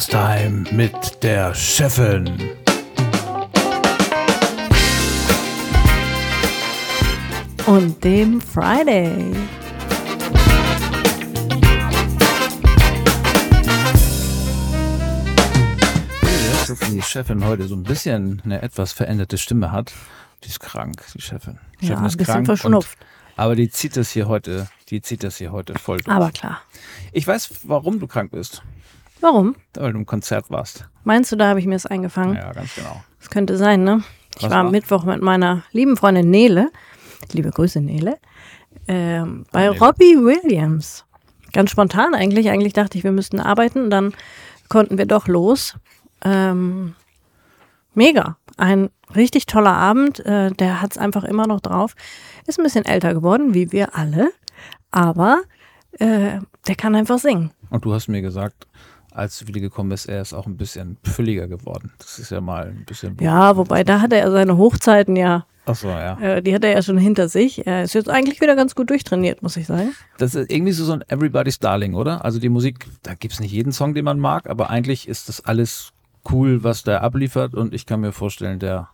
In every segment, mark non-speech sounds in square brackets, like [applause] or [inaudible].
Podcast Time mit der Chefin. Und dem Friday. Die Chefin heute so ein bisschen eine etwas veränderte Stimme hat. Die ist krank, die Chefin. Die Ja, Chefin ein ist bisschen krank. verschnupft. Aber die zieht das hier heute, die zieht das hier heute voll durch. Aber klar. Ich weiß, warum du krank bist. Warum? Weil du im Konzert warst. Meinst du, da habe ich mir das eingefangen? Ja, ganz genau. Das könnte sein, ne? Ich Was war am? Mittwoch mit meiner lieben Freundin Nele, liebe Grüße Nele, ähm, bei Nele. Robbie Williams. Ganz spontan eigentlich. Eigentlich dachte ich, wir müssten arbeiten. Dann konnten wir doch los. Ähm, mega. Ein richtig toller Abend. Äh, der hat es einfach immer noch drauf. Ist ein bisschen älter geworden, wie wir alle. Aber äh, der kann einfach singen. Und du hast mir gesagt, als du wieder gekommen bist, er ist auch ein bisschen fülliger geworden. Das ist ja mal ein bisschen. Ja, wobei da hatte er seine Hochzeiten ja Achso, ja. Äh, die hat er ja schon hinter sich. Er ist jetzt eigentlich wieder ganz gut durchtrainiert, muss ich sagen. Das ist irgendwie so so ein Everybody's Darling, oder? Also die Musik, da gibt es nicht jeden Song, den man mag, aber eigentlich ist das alles cool, was der abliefert und ich kann mir vorstellen, der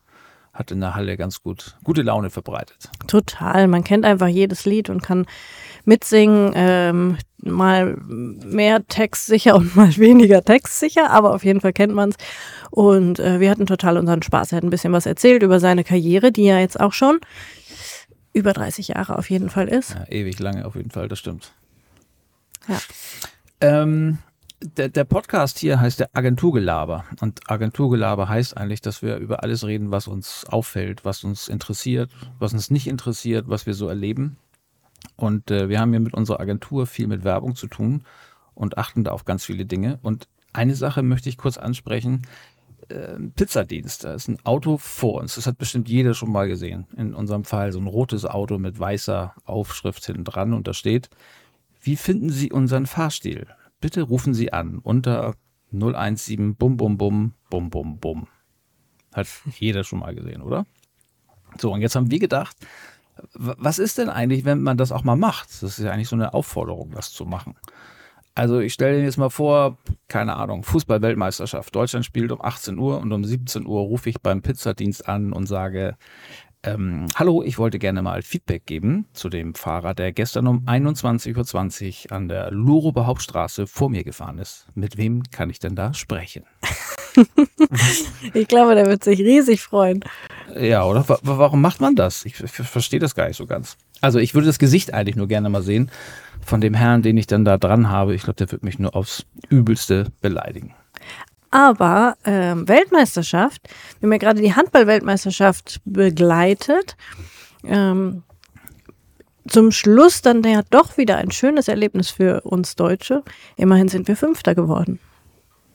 hat in der Halle ganz gut gute Laune verbreitet. Total. Man kennt einfach jedes Lied und kann mitsingen. Ähm, mal mehr textsicher und mal [laughs] weniger textsicher, aber auf jeden Fall kennt man es. Und äh, wir hatten total unseren Spaß. Er hat ein bisschen was erzählt über seine Karriere, die ja jetzt auch schon über 30 Jahre auf jeden Fall ist. Ja, ewig lange auf jeden Fall, das stimmt. Ja. Ähm, der, der Podcast hier heißt der Agenturgelaber. Und Agenturgelaber heißt eigentlich, dass wir über alles reden, was uns auffällt, was uns interessiert, was uns nicht interessiert, was wir so erleben. Und äh, wir haben hier mit unserer Agentur viel mit Werbung zu tun und achten da auf ganz viele Dinge. Und eine Sache möchte ich kurz ansprechen. Äh, Pizzadienst, da ist ein Auto vor uns. Das hat bestimmt jeder schon mal gesehen. In unserem Fall so ein rotes Auto mit weißer Aufschrift hinten dran und da steht, wie finden Sie unseren Fahrstil? Bitte rufen Sie an unter 017 bum bum bum bum bum bum. Hat jeder schon mal gesehen, oder? So, und jetzt haben wir gedacht, was ist denn eigentlich, wenn man das auch mal macht? Das ist ja eigentlich so eine Aufforderung, das zu machen. Also ich stelle dir jetzt mal vor, keine Ahnung, Fußball-Weltmeisterschaft. Deutschland spielt um 18 Uhr und um 17 Uhr rufe ich beim Pizzadienst an und sage, ähm, hallo, ich wollte gerne mal Feedback geben zu dem Fahrer, der gestern um 21.20 Uhr an der Luruber Hauptstraße vor mir gefahren ist. Mit wem kann ich denn da sprechen? [laughs] Ich glaube, der wird sich riesig freuen. Ja, oder? Wa- Warum macht man das? Ich, ich verstehe das gar nicht so ganz. Also ich würde das Gesicht eigentlich nur gerne mal sehen von dem Herrn, den ich dann da dran habe. Ich glaube, der wird mich nur aufs Übelste beleidigen. Aber ähm, Weltmeisterschaft, wir haben ja gerade die Handball-Weltmeisterschaft begleitet. Ähm, zum Schluss dann ja doch wieder ein schönes Erlebnis für uns Deutsche. Immerhin sind wir Fünfter geworden.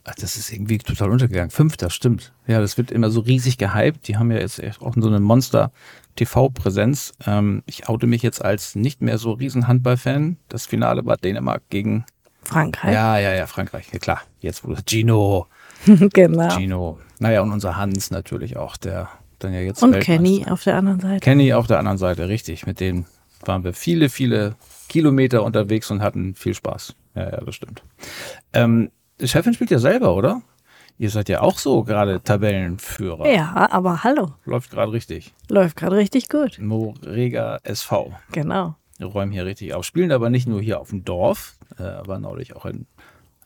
Ach, das ist irgendwie total untergegangen. Fünfter, stimmt. Ja, das wird immer so riesig gehypt. Die haben ja jetzt echt auch so eine Monster-TV-Präsenz. Ähm, ich oute mich jetzt als nicht mehr so riesen Handball-Fan. Das Finale war Dänemark gegen, Frankreich. ja, ja, ja, Frankreich. Ja, klar. Jetzt wurde Gino, [laughs] genau. Gino. Naja, und unser Hans natürlich auch, der dann ja jetzt Und Kenny auf der anderen Seite. Kenny auf der anderen Seite, richtig. Mit denen waren wir viele, viele Kilometer unterwegs und hatten viel Spaß. Ja, ja, das stimmt. Ähm, Chefin spielt ja selber, oder? Ihr seid ja auch so gerade Tabellenführer. Ja, aber hallo. Läuft gerade richtig. Läuft gerade richtig gut. Morega SV. Genau. Wir räumen hier richtig auf. Spielen aber nicht nur hier auf dem Dorf, äh, aber neulich auch in,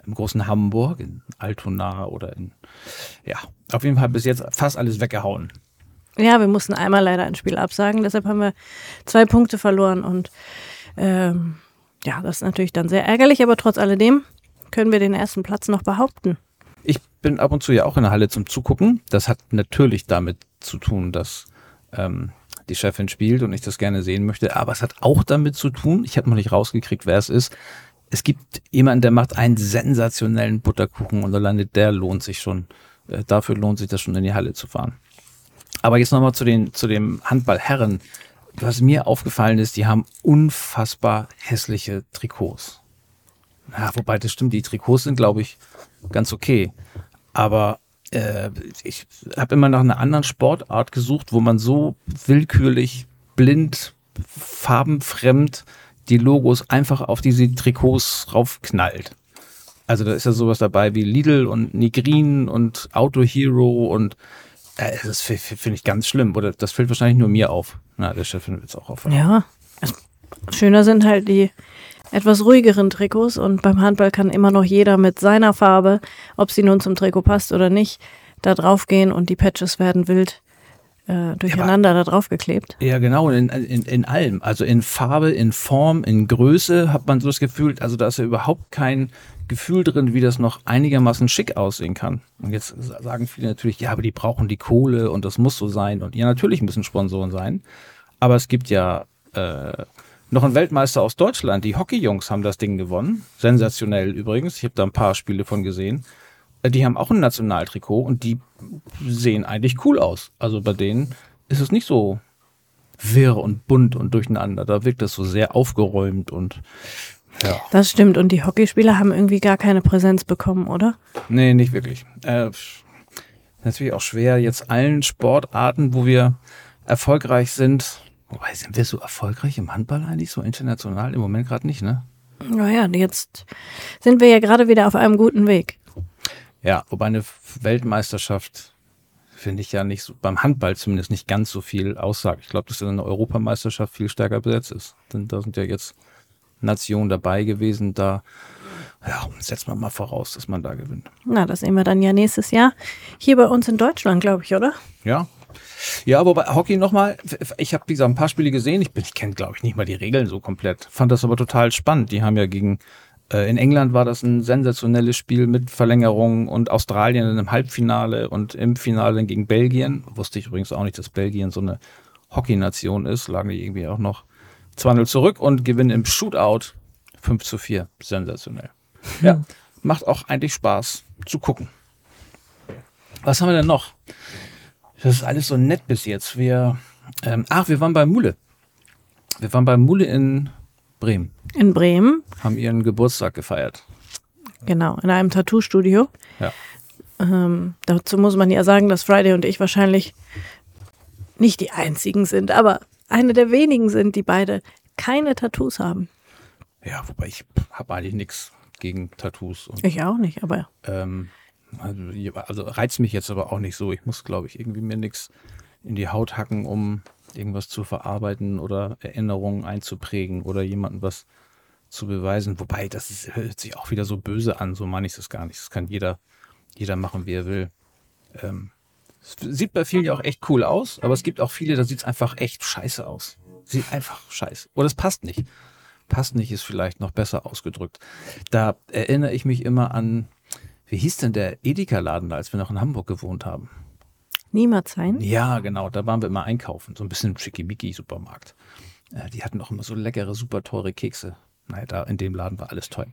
im großen Hamburg, in Altona oder in, ja, auf jeden Fall bis jetzt fast alles weggehauen. Ja, wir mussten einmal leider ein Spiel absagen, deshalb haben wir zwei Punkte verloren und ähm, ja, das ist natürlich dann sehr ärgerlich, aber trotz alledem können wir den ersten Platz noch behaupten. Ich bin ab und zu ja auch in der Halle zum Zugucken. Das hat natürlich damit zu tun, dass ähm, die Chefin spielt und ich das gerne sehen möchte. Aber es hat auch damit zu tun, ich habe noch nicht rausgekriegt, wer es ist. Es gibt jemanden, der macht einen sensationellen Butterkuchen und alleine der lohnt sich schon. Äh, dafür lohnt sich das schon in die Halle zu fahren. Aber jetzt nochmal zu, den, zu dem Handballherren. Was mir aufgefallen ist, die haben unfassbar hässliche Trikots. Ja, wobei das stimmt, die Trikots sind, glaube ich, ganz okay. Aber äh, ich habe immer nach einer anderen Sportart gesucht, wo man so willkürlich, blind, farbenfremd die Logos einfach auf diese Trikots raufknallt. Also da ist ja sowas dabei wie Lidl und Nigrin und Auto Hero und äh, das finde ich ganz schlimm. Oder das fällt wahrscheinlich nur mir auf. Na, der Chefin wird es auch auffallen. Ja. Schöner sind halt die etwas ruhigeren Trikots und beim Handball kann immer noch jeder mit seiner Farbe, ob sie nun zum Trikot passt oder nicht, da drauf gehen und die Patches werden wild äh, durcheinander ja, da drauf geklebt. Ja, genau, in, in, in allem. Also in Farbe, in Form, in Größe hat man so das Gefühl, also da ist ja überhaupt kein Gefühl drin, wie das noch einigermaßen schick aussehen kann. Und jetzt sagen viele natürlich, ja, aber die brauchen die Kohle und das muss so sein. Und ja, natürlich müssen Sponsoren sein. Aber es gibt ja äh, noch einen Weltmeister aus Deutschland. Die Hockeyjungs haben das Ding gewonnen. Sensationell übrigens. Ich habe da ein paar Spiele von gesehen. Äh, die haben auch ein Nationaltrikot und die sehen eigentlich cool aus. Also bei denen ist es nicht so wirr und bunt und durcheinander. Da wirkt das so sehr aufgeräumt und ja. Das stimmt. Und die Hockeyspieler haben irgendwie gar keine Präsenz bekommen, oder? Nee, nicht wirklich. Äh, natürlich auch schwer, jetzt allen Sportarten, wo wir erfolgreich sind. Wobei, sind wir so erfolgreich im Handball eigentlich, so international? Im Moment gerade nicht, ne? Naja, jetzt sind wir ja gerade wieder auf einem guten Weg. Ja, wobei eine Weltmeisterschaft finde ich ja nicht so, beim Handball zumindest nicht ganz so viel aussagt. Ich glaube, dass eine Europameisterschaft viel stärker besetzt ist. Denn da sind ja jetzt Nationen dabei gewesen. Da ja, setzt man mal voraus, dass man da gewinnt. Na, das sehen wir dann ja nächstes Jahr. Hier bei uns in Deutschland, glaube ich, oder? Ja. Ja, aber bei Hockey nochmal, ich habe wie ein paar Spiele gesehen. Ich, ich kenne, glaube ich, nicht mal die Regeln so komplett. Fand das aber total spannend. Die haben ja gegen, in England war das ein sensationelles Spiel mit Verlängerung und Australien in einem Halbfinale und im Finale gegen Belgien. Wusste ich übrigens auch nicht, dass Belgien so eine Hockey-Nation ist. Lagen die irgendwie auch noch 2-0 zurück und gewinnen im Shootout 5 zu 4. Sensationell. Ja, macht auch eigentlich Spaß zu gucken. Was haben wir denn noch? Das ist alles so nett bis jetzt. Wir, ähm, ach, wir waren bei Mule. Wir waren bei Mule in Bremen. In Bremen. Haben ihren Geburtstag gefeiert. Genau, in einem Tattoo-Studio. Ja. Ähm, dazu muss man ja sagen, dass Friday und ich wahrscheinlich nicht die einzigen sind, aber eine der wenigen sind, die beide keine Tattoos haben. Ja, wobei ich habe eigentlich nichts gegen Tattoos. Und, ich auch nicht, aber. Ähm, also, also reizt mich jetzt aber auch nicht so. Ich muss, glaube ich, irgendwie mir nichts in die Haut hacken, um irgendwas zu verarbeiten oder Erinnerungen einzuprägen oder jemandem was zu beweisen. Wobei, das ist, hört sich auch wieder so böse an, so meine ich es gar nicht. Das kann jeder, jeder machen, wie er will. Ähm, sieht bei vielen ja auch echt cool aus, aber es gibt auch viele, da sieht es einfach echt scheiße aus. Sieht einfach scheiße. Oder es passt nicht. Passt nicht ist vielleicht noch besser ausgedrückt. Da erinnere ich mich immer an, wie hieß denn der Edeka-Laden als wir noch in Hamburg gewohnt haben? Niemals sein? Ja, genau. Da waren wir immer einkaufen. So ein bisschen Schickimicki-Supermarkt. Äh, die hatten auch immer so leckere, super teure Kekse. Naja, da in dem Laden war alles toll.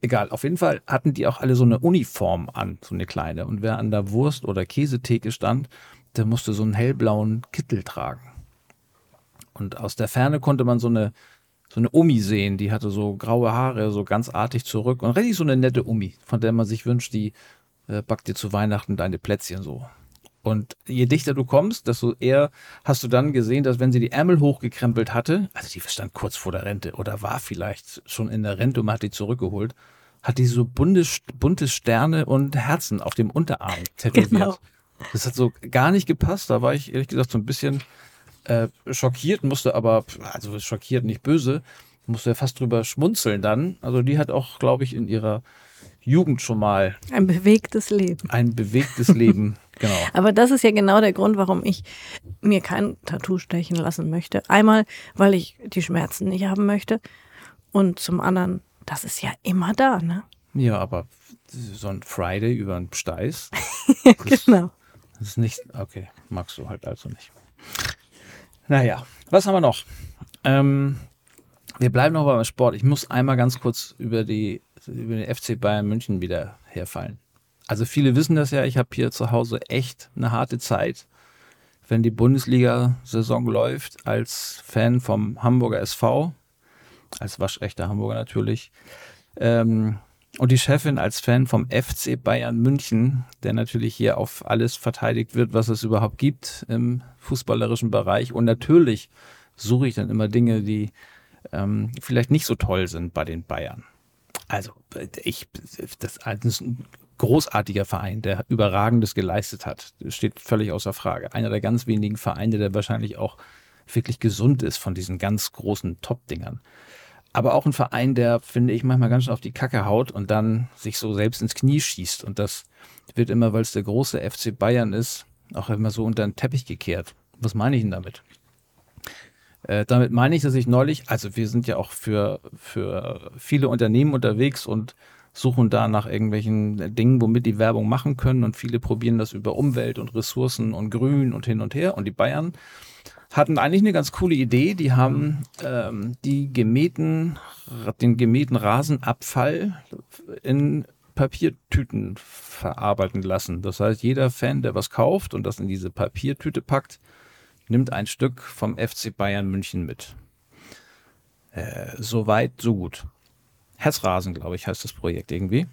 Egal, auf jeden Fall hatten die auch alle so eine Uniform an, so eine kleine. Und wer an der Wurst- oder Käsetheke stand, der musste so einen hellblauen Kittel tragen. Und aus der Ferne konnte man so eine, so eine Omi sehen, die hatte so graue Haare, so ganz artig zurück. Und richtig so eine nette Omi, von der man sich wünscht, die äh, backt dir zu Weihnachten deine Plätzchen so. Und je dichter du kommst, desto eher hast du dann gesehen, dass wenn sie die Ärmel hochgekrempelt hatte, also die stand kurz vor der Rente oder war vielleicht schon in der Rente und man hat die zurückgeholt, hat die so bunte, bunte Sterne und Herzen auf dem Unterarm tätowiert. Genau. Das hat so gar nicht gepasst. Da war ich ehrlich gesagt so ein bisschen äh, schockiert, musste aber, also schockiert, nicht böse, musste ja fast drüber schmunzeln dann. Also die hat auch, glaube ich, in ihrer Jugend schon mal. Ein bewegtes Leben. Ein bewegtes Leben, genau. Aber das ist ja genau der Grund, warum ich mir kein Tattoo stechen lassen möchte. Einmal, weil ich die Schmerzen nicht haben möchte. Und zum anderen, das ist ja immer da, ne? Ja, aber so ein Friday über einen Steiß. [laughs] genau. Das ist nicht, okay, magst du halt also nicht. Naja, was haben wir noch? Ähm, wir bleiben noch beim Sport. Ich muss einmal ganz kurz über die über den FC Bayern München wieder herfallen. Also viele wissen das ja, ich habe hier zu Hause echt eine harte Zeit, wenn die Bundesliga-Saison läuft, als Fan vom Hamburger SV, als waschechter Hamburger natürlich, ähm, und die Chefin als Fan vom FC Bayern München, der natürlich hier auf alles verteidigt wird, was es überhaupt gibt im fußballerischen Bereich. Und natürlich suche ich dann immer Dinge, die ähm, vielleicht nicht so toll sind bei den Bayern. Also, ich, das ist ein großartiger Verein, der überragendes geleistet hat. Das steht völlig außer Frage. Einer der ganz wenigen Vereine, der wahrscheinlich auch wirklich gesund ist von diesen ganz großen Top-Dingern. Aber auch ein Verein, der, finde ich, manchmal ganz schön auf die Kacke haut und dann sich so selbst ins Knie schießt. Und das wird immer, weil es der große FC Bayern ist, auch immer so unter den Teppich gekehrt. Was meine ich denn damit? Äh, damit meine ich, dass ich neulich, also wir sind ja auch für, für viele Unternehmen unterwegs und suchen da nach irgendwelchen Dingen, womit die Werbung machen können und viele probieren das über Umwelt und Ressourcen und Grün und hin und her und die Bayern hatten eigentlich eine ganz coole Idee. Die haben ähm, die gemähten, den gemähten Rasenabfall in Papiertüten verarbeiten lassen. Das heißt, jeder Fan, der was kauft und das in diese Papiertüte packt, nimmt ein Stück vom FC Bayern München mit. Äh, so weit, so gut. Herzrasen, glaube ich, heißt das Projekt irgendwie.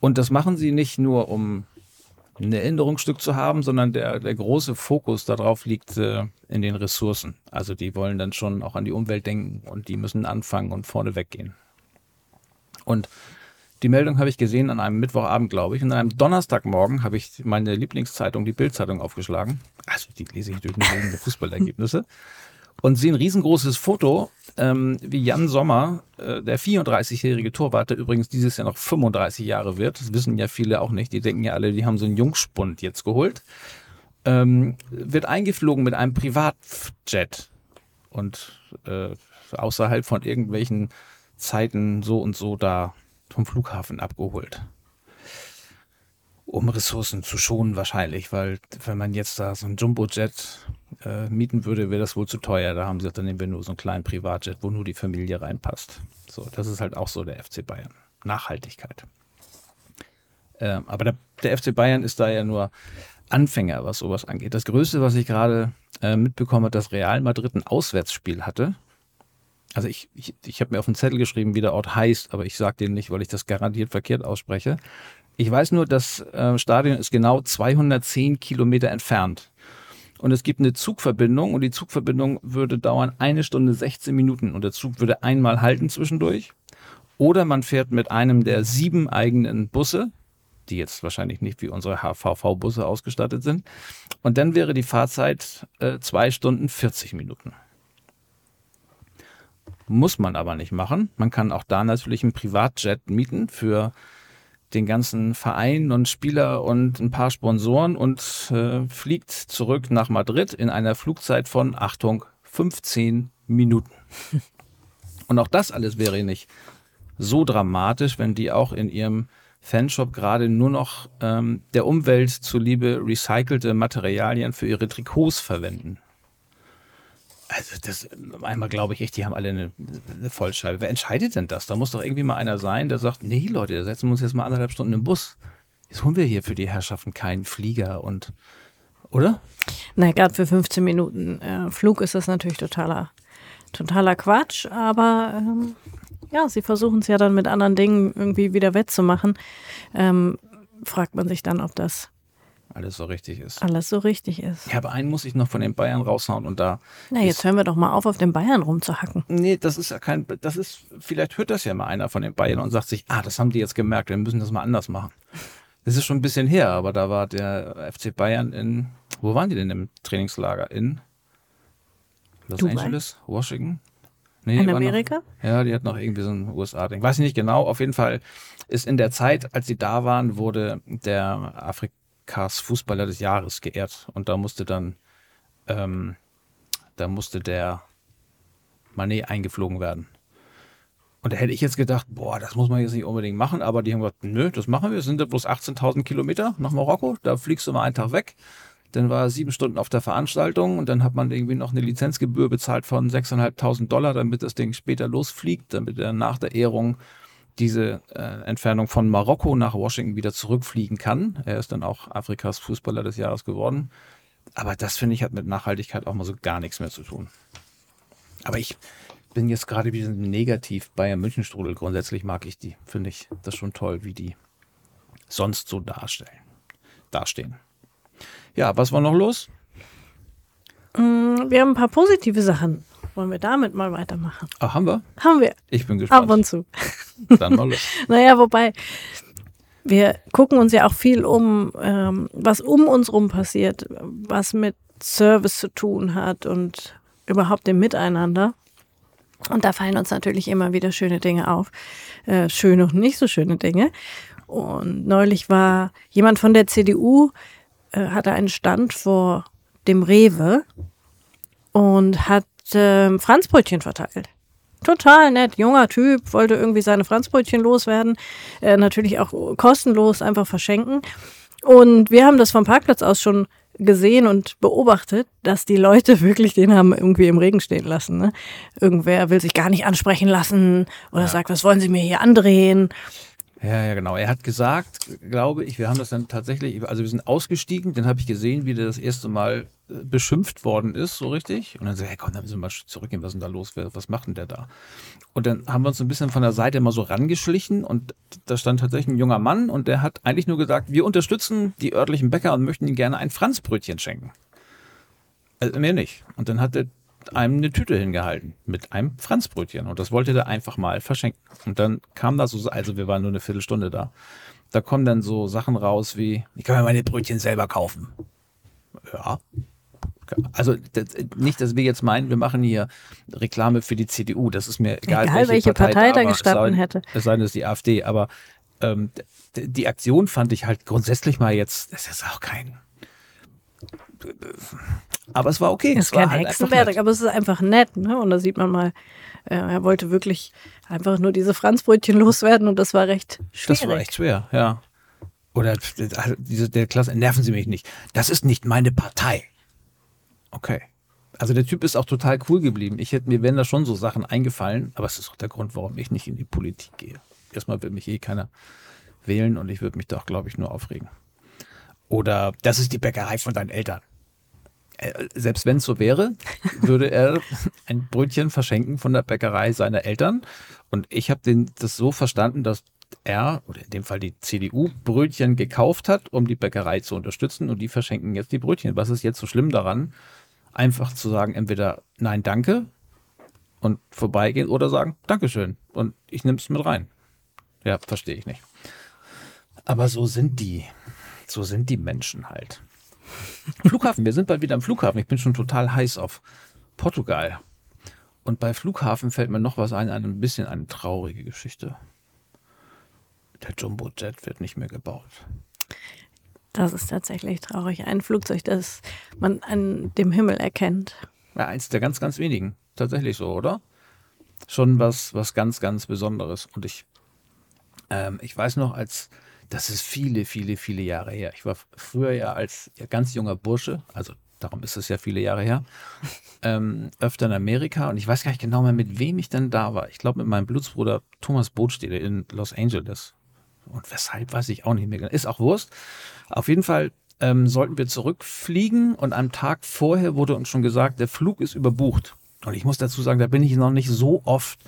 Und das machen sie nicht nur, um ein Erinnerungsstück zu haben, sondern der, der große Fokus darauf liegt äh, in den Ressourcen. Also die wollen dann schon auch an die Umwelt denken und die müssen anfangen und vorne weggehen. Und die Meldung habe ich gesehen an einem Mittwochabend, glaube ich. Und an einem Donnerstagmorgen habe ich meine Lieblingszeitung, die Bildzeitung, aufgeschlagen. Also die lese ich durch wegen der Fußballergebnisse. [laughs] Und sehe ein riesengroßes Foto, ähm, wie Jan Sommer, äh, der 34-jährige Torwart, der übrigens dieses Jahr noch 35 Jahre wird. Das wissen ja viele auch nicht. Die denken ja alle, die haben so einen Jungspund jetzt geholt. Ähm, wird eingeflogen mit einem Privatjet. Und äh, außerhalb von irgendwelchen Zeiten so und so da vom Flughafen abgeholt. Um Ressourcen zu schonen wahrscheinlich, weil wenn man jetzt da so einen Jumbojet äh, mieten würde, wäre das wohl zu teuer. Da haben sie dann nehmen wir nur so einen kleinen Privatjet, wo nur die Familie reinpasst. So, das ist halt auch so der FC Bayern. Nachhaltigkeit. Äh, aber der, der, FC Bayern ist da ja nur Anfänger, was sowas angeht. Das Größte, was ich gerade äh, mitbekomme, dass Real Madrid ein Auswärtsspiel hatte also ich, ich, ich habe mir auf den Zettel geschrieben, wie der Ort heißt, aber ich sage den nicht, weil ich das garantiert verkehrt ausspreche. Ich weiß nur, das äh, Stadion ist genau 210 Kilometer entfernt. Und es gibt eine Zugverbindung und die Zugverbindung würde dauern eine Stunde 16 Minuten und der Zug würde einmal halten zwischendurch. Oder man fährt mit einem der sieben eigenen Busse, die jetzt wahrscheinlich nicht wie unsere HVV-Busse ausgestattet sind. Und dann wäre die Fahrzeit äh, zwei Stunden 40 Minuten. Muss man aber nicht machen. Man kann auch da natürlich einen Privatjet mieten für den ganzen Verein und Spieler und ein paar Sponsoren und äh, fliegt zurück nach Madrid in einer Flugzeit von, Achtung, 15 Minuten. [laughs] Und auch das alles wäre nicht so dramatisch, wenn die auch in ihrem Fanshop gerade nur noch ähm, der Umwelt zuliebe recycelte Materialien für ihre Trikots verwenden. Also das einmal glaube ich echt, die haben alle eine, eine, Vollscheibe. Wer entscheidet denn das? Da muss doch irgendwie mal einer sein, der sagt, nee Leute, da setzen wir uns jetzt mal anderthalb Stunden im Bus. Jetzt holen wir hier für die Herrschaften keinen Flieger und oder? Na, gerade für 15 Minuten äh, Flug ist das natürlich totaler, totaler Quatsch, aber ähm, ja, sie versuchen es ja dann mit anderen Dingen irgendwie wieder wettzumachen. Ähm, fragt man sich dann, ob das alles so richtig ist. Alles so richtig ist. Ja, aber einen muss ich noch von den Bayern raushauen und da. Na, jetzt hören wir doch mal auf, auf den Bayern rumzuhacken. Nee, das ist ja kein, das ist, vielleicht hört das ja mal einer von den Bayern und sagt sich, ah, das haben die jetzt gemerkt, wir müssen das mal anders machen. Das ist schon ein bisschen her, aber da war der FC Bayern in, wo waren die denn im Trainingslager? In Los Dubai? Angeles, Washington? Nee, in Amerika? Noch, ja, die hat noch irgendwie so ein USA-Ding. Weiß ich nicht genau. Auf jeden Fall ist in der Zeit, als sie da waren, wurde der Afrik Cars Fußballer des Jahres geehrt. Und da musste dann, ähm, da musste der Manet eingeflogen werden. Und da hätte ich jetzt gedacht, boah, das muss man jetzt nicht unbedingt machen, aber die haben gesagt, nö, das machen wir. Es sind ja bloß 18.000 Kilometer nach Marokko. Da fliegst du mal einen Tag weg. Dann war er sieben Stunden auf der Veranstaltung und dann hat man irgendwie noch eine Lizenzgebühr bezahlt von 6.500 Dollar, damit das Ding später losfliegt, damit er nach der Ehrung diese äh, Entfernung von Marokko nach Washington wieder zurückfliegen kann. Er ist dann auch Afrikas Fußballer des Jahres geworden. Aber das finde ich hat mit Nachhaltigkeit auch mal so gar nichts mehr zu tun. Aber ich bin jetzt gerade wieder negativ Bayern München Strudel. Grundsätzlich mag ich die. Finde ich das schon toll, wie die sonst so darstellen, dastehen. Ja, was war noch los? Mm, wir haben ein paar positive Sachen Wollen wir damit mal weitermachen? Ach, haben wir? Haben wir. Ich bin gespannt. Ab und zu. [laughs] Dann mal los. [laughs] Naja, wobei, wir gucken uns ja auch viel um, ähm, was um uns rum passiert, was mit Service zu tun hat und überhaupt dem Miteinander. Und da fallen uns natürlich immer wieder schöne Dinge auf. Äh, schöne und nicht so schöne Dinge. Und neulich war jemand von der CDU, äh, hatte einen Stand vor dem Rewe und hat äh, Franzbrötchen verteilt. Total nett, junger Typ, wollte irgendwie seine Franzbrötchen loswerden. Äh, natürlich auch kostenlos einfach verschenken. Und wir haben das vom Parkplatz aus schon gesehen und beobachtet, dass die Leute [laughs] wirklich den haben irgendwie im Regen stehen lassen. Ne? Irgendwer will sich gar nicht ansprechen lassen oder ja. sagt, was wollen Sie mir hier andrehen? Ja, ja, genau. Er hat gesagt, glaube ich, wir haben das dann tatsächlich, also wir sind ausgestiegen, dann habe ich gesehen, wie der das erste Mal äh, beschimpft worden ist, so richtig. Und dann so, hey, komm, dann müssen wir mal zurückgehen, was ist denn da los? Was macht denn der da? Und dann haben wir uns ein bisschen von der Seite mal so rangeschlichen und da stand tatsächlich ein junger Mann und der hat eigentlich nur gesagt, wir unterstützen die örtlichen Bäcker und möchten ihnen gerne ein Franzbrötchen schenken. Also mehr nicht. Und dann hat der einem eine Tüte hingehalten mit einem Franzbrötchen und das wollte der einfach mal verschenken. Und dann kam da so, also wir waren nur eine Viertelstunde da, da kommen dann so Sachen raus wie, ich kann mir meine Brötchen selber kaufen. Ja. Also das, nicht, dass wir jetzt meinen, wir machen hier Reklame für die CDU. Das ist mir egal, egal welche, welche Partei, Partei da gestanden hätte. Es sei denn, es ist die AfD. Aber ähm, die Aktion fand ich halt grundsätzlich mal jetzt, das ist auch kein aber es war okay. Es ist kein halt Hexenwerk, aber es ist einfach nett. Ne? Und da sieht man mal, äh, er wollte wirklich einfach nur diese Franzbrötchen [laughs] loswerden und das war recht schwierig. Das war echt schwer, ja. Oder diese, der Klasse, nerven Sie mich nicht. Das ist nicht meine Partei. Okay. Also der Typ ist auch total cool geblieben. Ich hätte mir, wenn da schon so Sachen eingefallen, aber es ist auch der Grund, warum ich nicht in die Politik gehe. Erstmal will mich eh keiner wählen und ich würde mich doch, glaube ich, nur aufregen. Oder das ist die Bäckerei von deinen Eltern. Äh, selbst wenn es so wäre, würde er [laughs] ein Brötchen verschenken von der Bäckerei seiner Eltern. Und ich habe das so verstanden, dass er, oder in dem Fall die CDU, Brötchen gekauft hat, um die Bäckerei zu unterstützen und die verschenken jetzt die Brötchen. Was ist jetzt so schlimm daran, einfach zu sagen, entweder nein, danke und vorbeigehen oder sagen, Dankeschön und ich nehme es mit rein. Ja, verstehe ich nicht. Aber so sind die. So sind die Menschen halt. Flughafen, wir sind bald wieder am Flughafen. Ich bin schon total heiß auf Portugal. Und bei Flughafen fällt mir noch was ein, ein bisschen eine traurige Geschichte. Der Jumbo-Jet wird nicht mehr gebaut. Das ist tatsächlich traurig. Ein Flugzeug, das man an dem Himmel erkennt. Ja, eins der ganz, ganz wenigen. Tatsächlich so, oder? Schon was, was ganz, ganz Besonderes. Und ich, ähm, ich weiß noch, als das ist viele, viele, viele Jahre her. Ich war früher ja als ganz junger Bursche, also darum ist es ja viele Jahre her, [laughs] ähm, öfter in Amerika und ich weiß gar nicht genau mehr, mit wem ich dann da war. Ich glaube, mit meinem Blutsbruder Thomas Bootstede in Los Angeles. Und weshalb, weiß ich auch nicht mehr genau. Ist auch Wurst. Auf jeden Fall ähm, sollten wir zurückfliegen und am Tag vorher wurde uns schon gesagt, der Flug ist überbucht. Und ich muss dazu sagen, da bin ich noch nicht so oft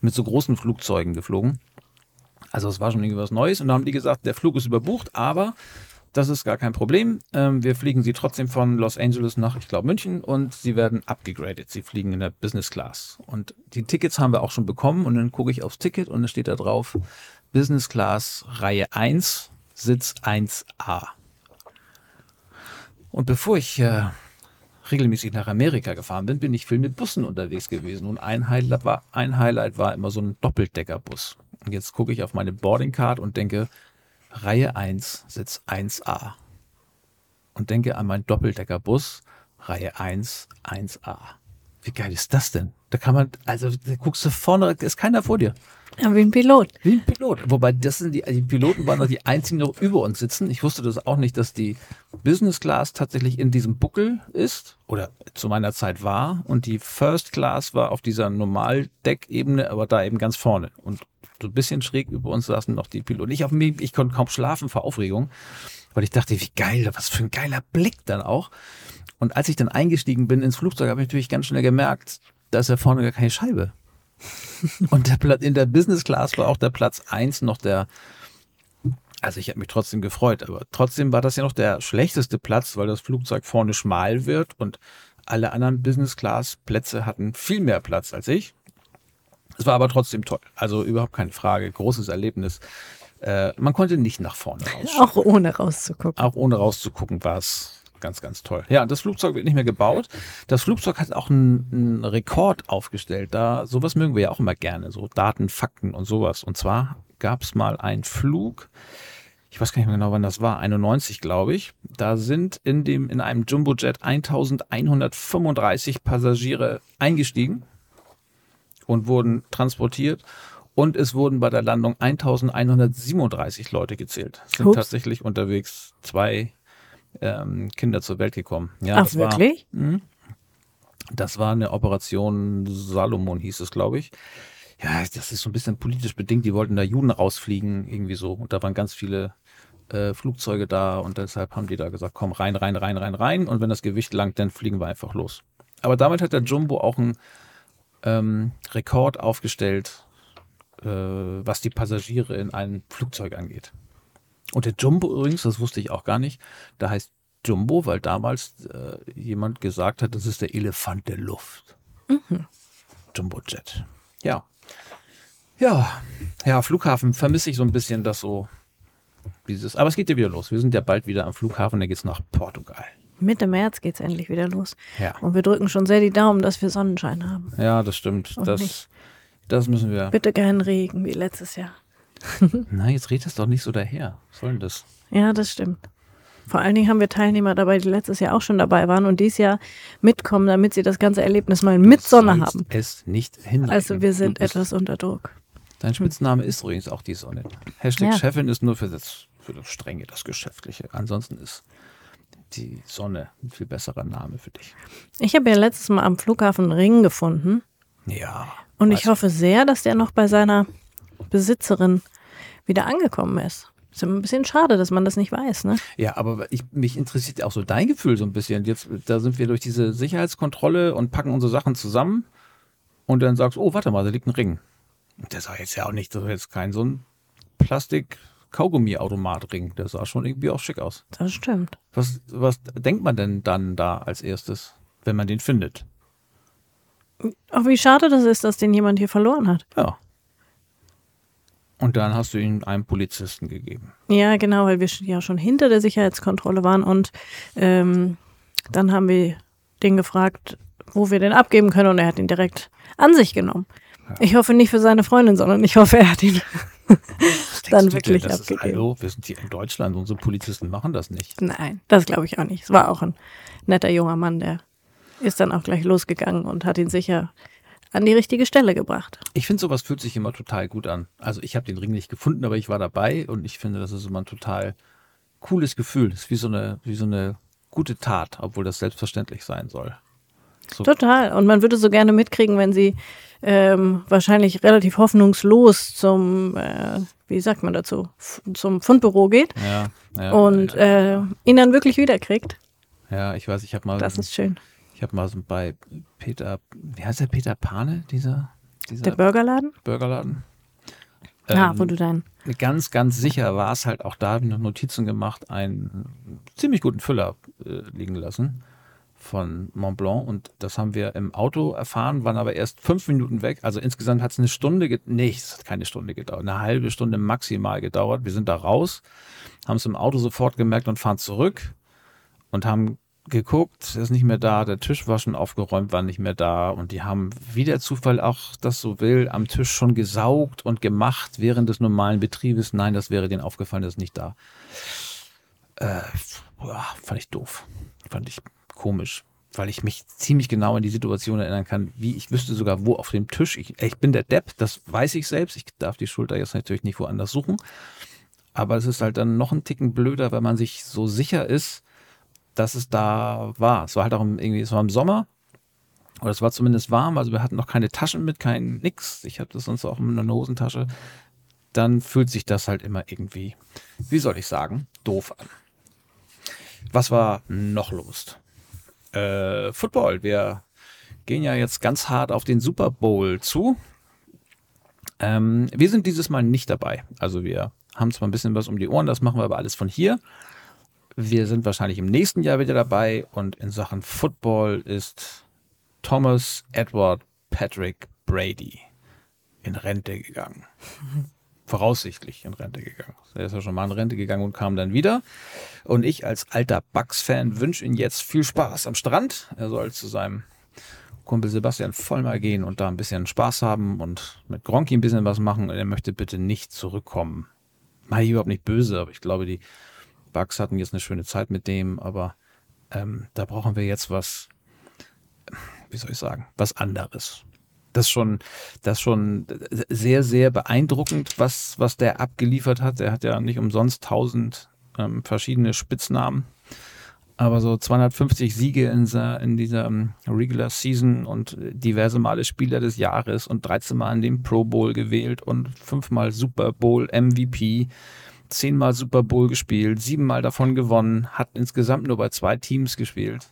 mit so großen Flugzeugen geflogen. Also es war schon irgendwie was Neues und dann haben die gesagt, der Flug ist überbucht, aber das ist gar kein Problem. Ähm, wir fliegen sie trotzdem von Los Angeles nach, ich glaube, München und sie werden abgegradet. Sie fliegen in der Business Class. Und die Tickets haben wir auch schon bekommen und dann gucke ich aufs Ticket und dann steht da drauf Business Class Reihe 1, Sitz 1a. Und bevor ich äh, regelmäßig nach Amerika gefahren bin, bin ich viel mit Bussen unterwegs gewesen. Und ein Highlight war, ein Highlight war immer so ein Doppeldeckerbus. Und jetzt gucke ich auf meine Boarding Card und denke, Reihe 1, Sitz 1a. Und denke an meinen Doppeldeckerbus, Reihe 1, 1a. Wie geil ist das denn? Da kann man, also da guckst du vorne, ist keiner vor dir. Ja, wie ein Pilot. Wie ein Pilot. Wobei das sind die, die Piloten waren noch die einzigen, die noch über uns sitzen. Ich wusste das auch nicht, dass die Business Class tatsächlich in diesem Buckel ist oder zu meiner Zeit war und die First Class war auf dieser Normaldeckebene, aber da eben ganz vorne. Und so ein bisschen schräg über uns saßen noch die Piloten. Ich auf mir, ich konnte kaum schlafen vor Aufregung, weil ich dachte, wie geil, was für ein geiler Blick dann auch. Und als ich dann eingestiegen bin ins Flugzeug, habe ich natürlich ganz schnell gemerkt, da ist ja vorne gar keine Scheibe. [laughs] Und der Platz, in der Business Class war auch der Platz eins noch der, also ich habe mich trotzdem gefreut, aber trotzdem war das ja noch der schlechteste Platz, weil das Flugzeug vorne schmal wird und Alle anderen Business-Class-Plätze hatten viel mehr Platz als ich. Es war aber trotzdem toll. Also überhaupt keine Frage. Großes Erlebnis. Äh, man konnte nicht nach vorne rausschauen. Auch ohne rauszugucken. Auch ohne rauszugucken war es ganz, ganz toll. Ja, das Flugzeug wird nicht mehr gebaut. Das Flugzeug hat auch einen, einen Rekord aufgestellt. Da sowas mögen wir ja auch immer gerne, so Daten, Fakten und sowas. Und zwar gab es mal einen Flug, ich weiß gar nicht mehr genau, wann das war, 91 glaube ich. Da sind in dem in einem Jumbojet 1135 Passagiere eingestiegen und wurden transportiert und es wurden bei der Landung 1137 Leute gezählt. Es sind Ups. tatsächlich unterwegs zwei ähm, Kinder zur Welt gekommen. Ja, Ach, das war, wirklich? Mhm. Das war eine Operation Salomon, hieß es, glaube ich. Ja, das ist so ein bisschen politisch bedingt. Die wollten da Juden rausfliegen, irgendwie so. Und da waren ganz viele äh, Flugzeuge da und deshalb haben die da gesagt, komm rein, rein, rein, rein, rein. Und wenn das Gewicht langt, dann fliegen wir einfach los. Aber damit hat der Jumbo auch einen ähm, Rekord aufgestellt, äh, was die Passagiere in einem Flugzeug angeht. Und der Jumbo übrigens, das wusste ich auch gar nicht, da heißt Jumbo, weil damals äh, jemand gesagt hat, das ist der Elefant der Luft. Jumbo Jet. Ja. Ja. Ja, Flughafen vermisse ich so ein bisschen das so. Dieses, aber es geht ja wieder los. Wir sind ja bald wieder am Flughafen, da geht's nach Portugal. Mitte März geht's endlich wieder los. Ja. Und wir drücken schon sehr die Daumen, dass wir Sonnenschein haben. Ja, das stimmt. Und Das, nicht. das müssen wir. Bitte keinen Regen wie letztes Jahr. [laughs] Na, jetzt redet es doch nicht so daher. Was soll denn das? Ja, das stimmt. Vor allen Dingen haben wir Teilnehmer dabei, die letztes Jahr auch schon dabei waren und dieses Jahr mitkommen, damit sie das ganze Erlebnis mal mit Sonne haben. es nicht hinlegen. Also wir sind etwas unter Druck. Dein Spitzname ist übrigens auch die Sonne. Hashtag Ja. Chefin ist nur für das, für das Strenge, das Geschäftliche. Ansonsten ist die Sonne ein viel besserer Name für dich. Ich habe ja letztes Mal am Flughafen einen Ring gefunden Ja. und ich hoffe sehr, dass der noch bei seiner Besitzerin wieder angekommen ist. Ist immer ein bisschen schade, dass man das nicht weiß, ne? Ja, aber ich, mich interessiert auch so dein Gefühl so ein bisschen. Jetzt, da sind wir durch diese Sicherheitskontrolle und packen unsere Sachen zusammen und dann sagst du, oh, warte mal, da liegt ein Ring. Und der sah jetzt ja auch nicht, das ist jetzt kein so ein Plastik-Kaugummi-Automat-Ring. Der sah schon irgendwie auch schick aus. Das stimmt. Was, was denkt man denn dann da als erstes, wenn man den findet? Auch wie schade das ist, dass den jemand hier verloren hat. Ja. Und dann hast du ihn einem Polizisten gegeben. Ja, genau, weil wir ja schon hinter der Sicherheitskontrolle waren und ähm, dann haben wir den gefragt, wo wir den abgeben können und er hat ihn direkt an sich genommen. Ich hoffe nicht für seine Freundin, sondern ich hoffe, er hat ihn dann wirklich? Das ist, abgegeben. hallo, wir sind hier in Deutschland, unsere Polizisten machen das nicht. Nein, das glaube ich auch nicht. Es war auch ein netter junger Mann, der ist dann auch gleich losgegangen und hat ihn sicher an die richtige Stelle gebracht. Ich finde, sowas fühlt sich immer total gut an. Also ich habe den Ring nicht gefunden, aber ich war dabei und ich finde, das ist immer ein total cooles Gefühl. Das ist wie so eine, wie so eine gute Tat, obwohl das selbstverständlich sein soll. So, Total. Und man würde so gerne mitkriegen, wenn sie ähm, wahrscheinlich relativ hoffnungslos zum, äh, wie sagt man dazu, zum Fundbüro geht ja, ja, und ja, äh, ihn dann wirklich wiederkriegt. ja, ich weiß, ich habe mal, Das ist schön. Ich habe mal so bei Peter, wie heißt der Peter Pane, dieser, dieser Der Burgerladen? Burgerladen? Ja, Ähm, wo du dein. ganz, ganz sicher war es halt auch da, habe ich noch Notizen gemacht, einen ziemlich guten Füller äh, liegen lassen von Mont Blanc und das haben wir im Auto erfahren, waren aber erst fünf Minuten weg. Also insgesamt hat es eine Stunde, nee, es hat keine Stunde gedauert, eine halbe Stunde maximal gedauert. Wir sind da raus, haben es im Auto sofort gemerkt und fahren zurück und haben geguckt, er ist nicht mehr da, der Tisch war schon aufgeräumt, war nicht mehr da und die haben, wie der Zufall auch das so will, am Tisch schon gesaugt und gemacht während des normalen Betriebes. Nein, das wäre denen aufgefallen, das ist nicht da. Äh, fand ich doof. Fand ich komisch, weil ich mich ziemlich genau an die Situation erinnern kann, wie ich wüsste sogar, wo auf dem Tisch. Ich, ich bin der Depp, das weiß ich selbst. Ich darf die Schulter jetzt natürlich nicht woanders suchen. Aber es ist halt dann noch ein Ticken blöder, wenn man sich so sicher ist, dass es da war. Es war halt auch im, irgendwie, es war im Sommer. Oder es war zumindest warm, also wir hatten noch keine Taschen mit, kein nix. Ich habe das sonst auch in einer Hosentasche. Dann fühlt sich das halt immer irgendwie, wie soll ich sagen, doof an. Was war noch los? Äh, Football. Wir gehen ja jetzt ganz hart auf den Super Bowl zu. Ähm, wir sind dieses Mal nicht dabei. Also wir haben zwar ein bisschen was um die Ohren, das machen wir aber alles von hier. Wir sind wahrscheinlich im nächsten Jahr wieder dabei und in Sachen Football ist Thomas Edward Patrick Brady in Rente gegangen. [laughs] Voraussichtlich in Rente gegangen. Er ist ja schon mal in Rente gegangen und kam dann wieder. Und ich als alter Bucks-Fan wünsche ihm jetzt viel Spaß am Strand. Er soll zu seinem Kumpel Sebastian voll mal gehen und da ein bisschen Spaß haben und mit Gronki ein bisschen was machen. Und er möchte bitte nicht zurückkommen. Mal überhaupt nicht böse, aber ich glaube, die Bugs hatten jetzt eine schöne Zeit mit dem, aber ähm, da brauchen wir jetzt was, wie soll ich sagen, was anderes. Das schon, das schon sehr, sehr beeindruckend, was, was der abgeliefert hat. Er hat ja nicht umsonst tausend ähm, verschiedene Spitznamen. Aber so 250 Siege in, in dieser um, Regular Season und diverse Male Spieler des Jahres und 13 Mal in den Pro Bowl gewählt und fünfmal Super Bowl MVP, zehnmal Super Bowl gespielt, siebenmal davon gewonnen, hat insgesamt nur bei zwei Teams gespielt.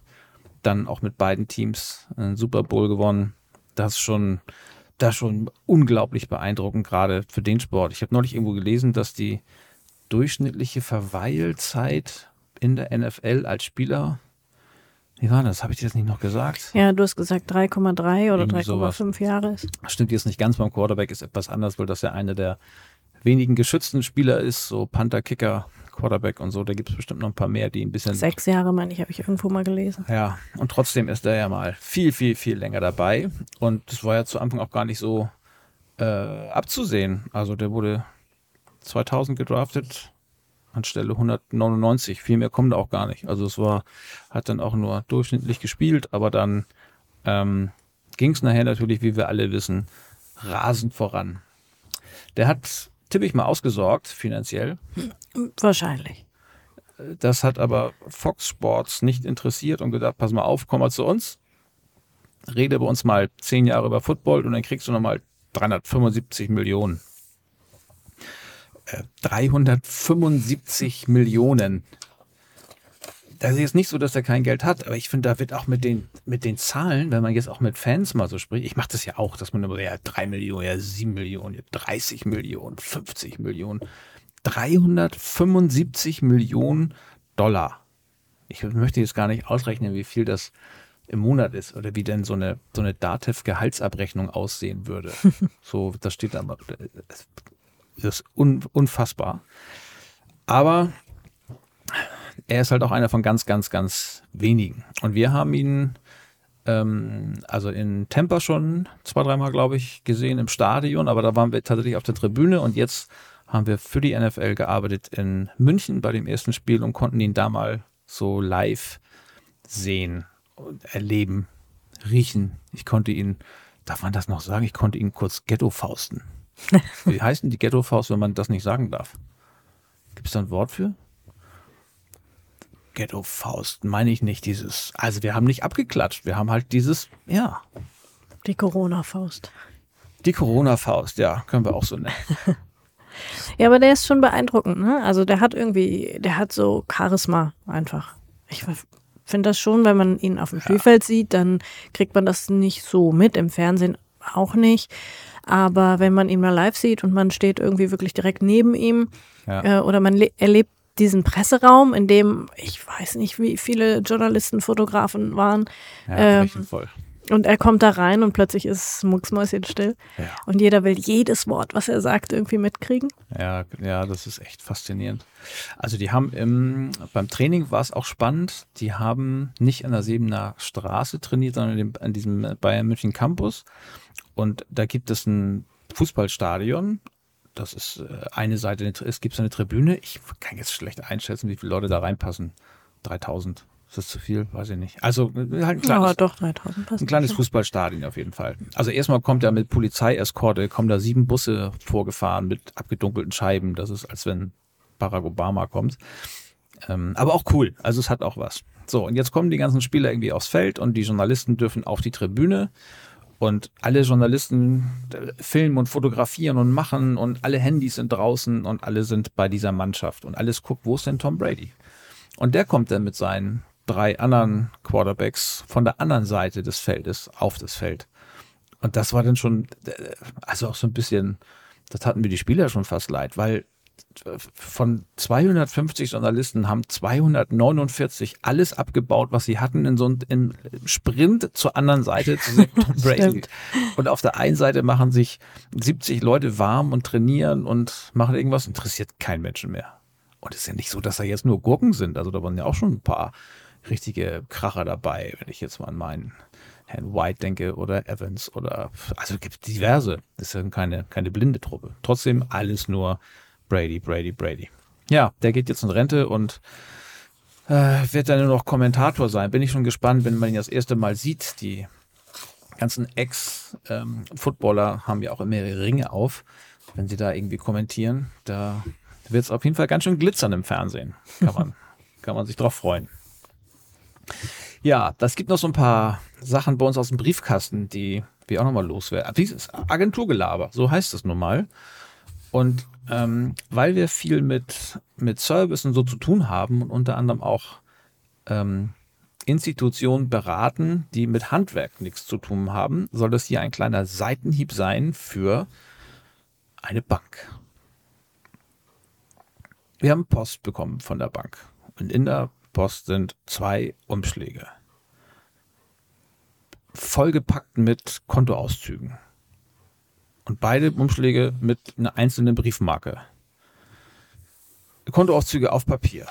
Dann auch mit beiden Teams einen Super Bowl gewonnen. Das ist schon, das ist schon unglaublich beeindruckend, gerade für den Sport. Ich habe neulich irgendwo gelesen, dass die durchschnittliche Verweilzeit in der NFL als Spieler. Wie war das? Habe ich dir das nicht noch gesagt? Ja, du hast gesagt 3,3 oder 3,5 Jahre ist. Stimmt jetzt nicht ganz. Beim Quarterback ist etwas anders, weil das ja einer der wenigen geschützten Spieler ist, so Panther, Kicker, Quarterback und so. Da gibt es bestimmt noch ein paar mehr, die ein bisschen. Sechs Jahre, meine ich, habe ich irgendwo mal gelesen. Ja, und trotzdem ist er ja mal viel, viel, viel länger dabei. Und das war ja zu Anfang auch gar nicht so äh, abzusehen. Also der wurde 2000 gedraftet, anstelle 199. Viel mehr kommt auch gar nicht. Also es war, hat dann auch nur durchschnittlich gespielt, aber dann ähm, ging es nachher natürlich, wie wir alle wissen, rasend voran. Der hat, tippe ich mal, ausgesorgt finanziell. Wahrscheinlich. Das hat aber Fox Sports nicht interessiert und gedacht, pass mal auf, komm mal zu uns, rede bei uns mal zehn Jahre über Football und dann kriegst du nochmal 375 Millionen. 375 Millionen. Das ist jetzt nicht so, dass er kein Geld hat, aber ich finde, da wird auch mit den, mit den Zahlen, wenn man jetzt auch mit Fans mal so spricht, ich mache das ja auch, dass man immer, ja, 3 Millionen, ja, 7 Millionen, ja, 30 Millionen, 50 Millionen, 375 Millionen Dollar. Ich möchte jetzt gar nicht ausrechnen, wie viel das im Monat ist oder wie denn so eine, so eine Datev-Gehaltsabrechnung aussehen würde. [laughs] so, das steht da, das ist un, unfassbar. Aber er ist halt auch einer von ganz, ganz, ganz wenigen. Und wir haben ihn ähm, also in Tampa schon zwei, dreimal, glaube ich, gesehen im Stadion, aber da waren wir tatsächlich auf der Tribüne und jetzt haben wir für die NFL gearbeitet in München bei dem ersten Spiel und konnten ihn da mal so live sehen und erleben, riechen. Ich konnte ihn, darf man das noch sagen, ich konnte ihn kurz Ghetto-Fausten. [laughs] Wie heißt denn die Ghetto-Faust, wenn man das nicht sagen darf? Gibt es da ein Wort für? Ghetto-Faust, meine ich nicht dieses. Also wir haben nicht abgeklatscht, wir haben halt dieses, ja. Die Corona-Faust. Die Corona-Faust, ja, können wir auch so nennen. [laughs] ja, aber der ist schon beeindruckend, ne? Also der hat irgendwie, der hat so Charisma einfach. Ich finde das schon, wenn man ihn auf dem Spielfeld sieht, dann kriegt man das nicht so mit, im Fernsehen auch nicht. Aber wenn man ihn mal live sieht und man steht irgendwie wirklich direkt neben ihm ja. äh, oder man erlebt diesen Presseraum, in dem ich weiß nicht, wie viele Journalisten, Fotografen waren. Ja, ähm, voll. Und er kommt da rein und plötzlich ist Mucksmäuschen still. Ja. Und jeder will jedes Wort, was er sagt, irgendwie mitkriegen. Ja, ja, das ist echt faszinierend. Also die haben im, beim Training war es auch spannend. Die haben nicht an der Sebener Straße trainiert, sondern an diesem Bayern München Campus. Und da gibt es ein Fußballstadion. Das ist äh, eine Seite, es gibt eine Tribüne. Ich kann jetzt schlecht einschätzen, wie viele Leute da reinpassen. 3000. Ist das zu viel? Weiß ich nicht. Also äh, halt ein kleines, ja, doch, 3000 passen. Ein kleines Fußballstadion auf jeden Fall. Also erstmal kommt er mit Polizeieskorte, kommen da sieben Busse vorgefahren mit abgedunkelten Scheiben. Das ist, als wenn Barack Obama kommt. Ähm, aber auch cool. Also es hat auch was. So, und jetzt kommen die ganzen Spieler irgendwie aufs Feld und die Journalisten dürfen auf die Tribüne. Und alle Journalisten äh, filmen und fotografieren und machen und alle Handys sind draußen und alle sind bei dieser Mannschaft und alles guckt, wo ist denn Tom Brady? Und der kommt dann mit seinen drei anderen Quarterbacks von der anderen Seite des Feldes auf das Feld. Und das war dann schon, also auch so ein bisschen, das hatten mir die Spieler schon fast leid, weil von 250 Journalisten haben 249 alles abgebaut, was sie hatten, in so einem Sprint zur anderen Seite zu [laughs] Tom Brady. Und auf der einen Seite machen sich 70 Leute warm und trainieren und machen irgendwas, interessiert kein Menschen mehr. Und es ist ja nicht so, dass da jetzt nur Gurken sind. Also da waren ja auch schon ein paar richtige Kracher dabei, wenn ich jetzt mal an meinen Herrn White denke oder Evans oder also gibt diverse. Das ist ja keine, keine blinde Truppe. Trotzdem alles nur Brady, Brady, Brady. Ja, der geht jetzt in Rente und äh, wird dann nur noch Kommentator sein. Bin ich schon gespannt, wenn man ihn das erste Mal sieht. Die ganzen Ex-Footballer ähm, haben ja auch immer ihre Ringe auf, wenn sie da irgendwie kommentieren. Da wird es auf jeden Fall ganz schön glitzern im Fernsehen. Kann man, [laughs] kann man sich drauf freuen. Ja, das gibt noch so ein paar Sachen bei uns aus dem Briefkasten, die wir auch nochmal loswerden. Dieses Agenturgelaber, so heißt es nun mal. Und ähm, weil wir viel mit, mit Service und so zu tun haben und unter anderem auch ähm, Institutionen beraten, die mit Handwerk nichts zu tun haben, soll das hier ein kleiner Seitenhieb sein für eine Bank. Wir haben Post bekommen von der Bank und in der Post sind zwei Umschläge. Vollgepackt mit Kontoauszügen. Und beide Umschläge mit einer einzelnen Briefmarke. Kontoauszüge auf Papier.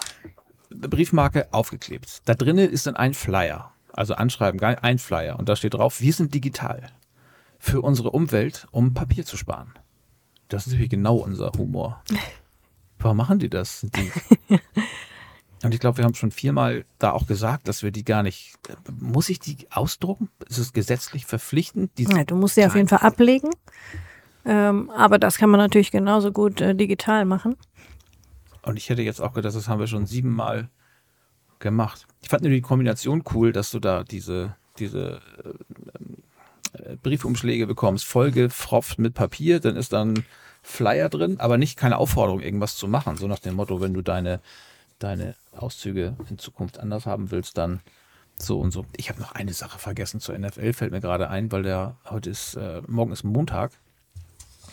Briefmarke aufgeklebt. Da drinnen ist dann ein Flyer. Also Anschreiben, ein Flyer. Und da steht drauf, wir sind digital. Für unsere Umwelt, um Papier zu sparen. Das ist natürlich genau unser Humor. [laughs] Warum machen die das? Die [laughs] Und ich glaube, wir haben schon viermal da auch gesagt, dass wir die gar nicht. Muss ich die ausdrucken? Ist es gesetzlich verpflichtend? Ja, du musst sie auf jeden Fall ablegen. Ähm, aber das kann man natürlich genauso gut äh, digital machen. Und ich hätte jetzt auch gedacht, das haben wir schon siebenmal gemacht. Ich fand nur die Kombination cool, dass du da diese, diese äh, äh Briefumschläge bekommst, vollgefropft mit Papier, dann ist dann Flyer drin, aber nicht keine Aufforderung, irgendwas zu machen. So nach dem Motto, wenn du deine deine Auszüge in Zukunft anders haben willst, dann so und so. Ich habe noch eine Sache vergessen zur NFL, fällt mir gerade ein, weil der heute ist, äh, morgen ist Montag.